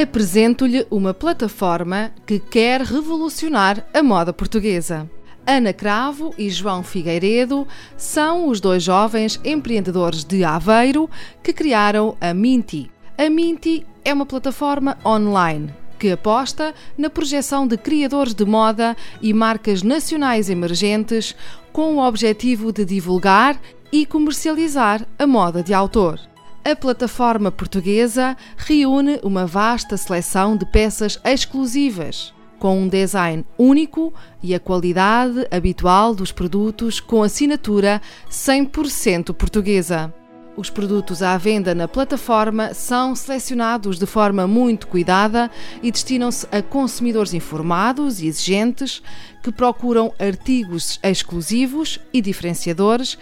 Apresento-lhe uma plataforma que quer revolucionar a moda portuguesa. Ana Cravo e João Figueiredo são os dois jovens empreendedores de Aveiro que criaram a Minty. A Minty é uma plataforma online que aposta na projeção de criadores de moda e marcas nacionais emergentes com o objetivo de divulgar e comercializar a moda de autor. A plataforma portuguesa reúne uma vasta seleção de peças exclusivas, com um design único e a qualidade habitual dos produtos com assinatura 100% portuguesa. Os produtos à venda na plataforma são selecionados de forma muito cuidada e destinam-se a consumidores informados e exigentes que procuram artigos exclusivos e diferenciadores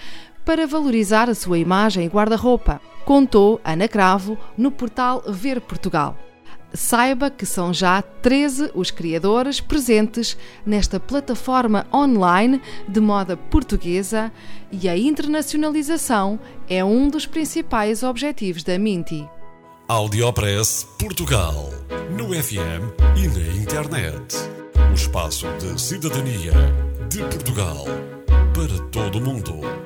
para valorizar a sua imagem e guarda-roupa, contou Ana Cravo no portal Ver Portugal. Saiba que são já 13 os criadores presentes nesta plataforma online de moda portuguesa e a internacionalização é um dos principais objetivos da Minty. Audiopress Portugal. No FM e na internet. O espaço de cidadania de Portugal para todo o mundo.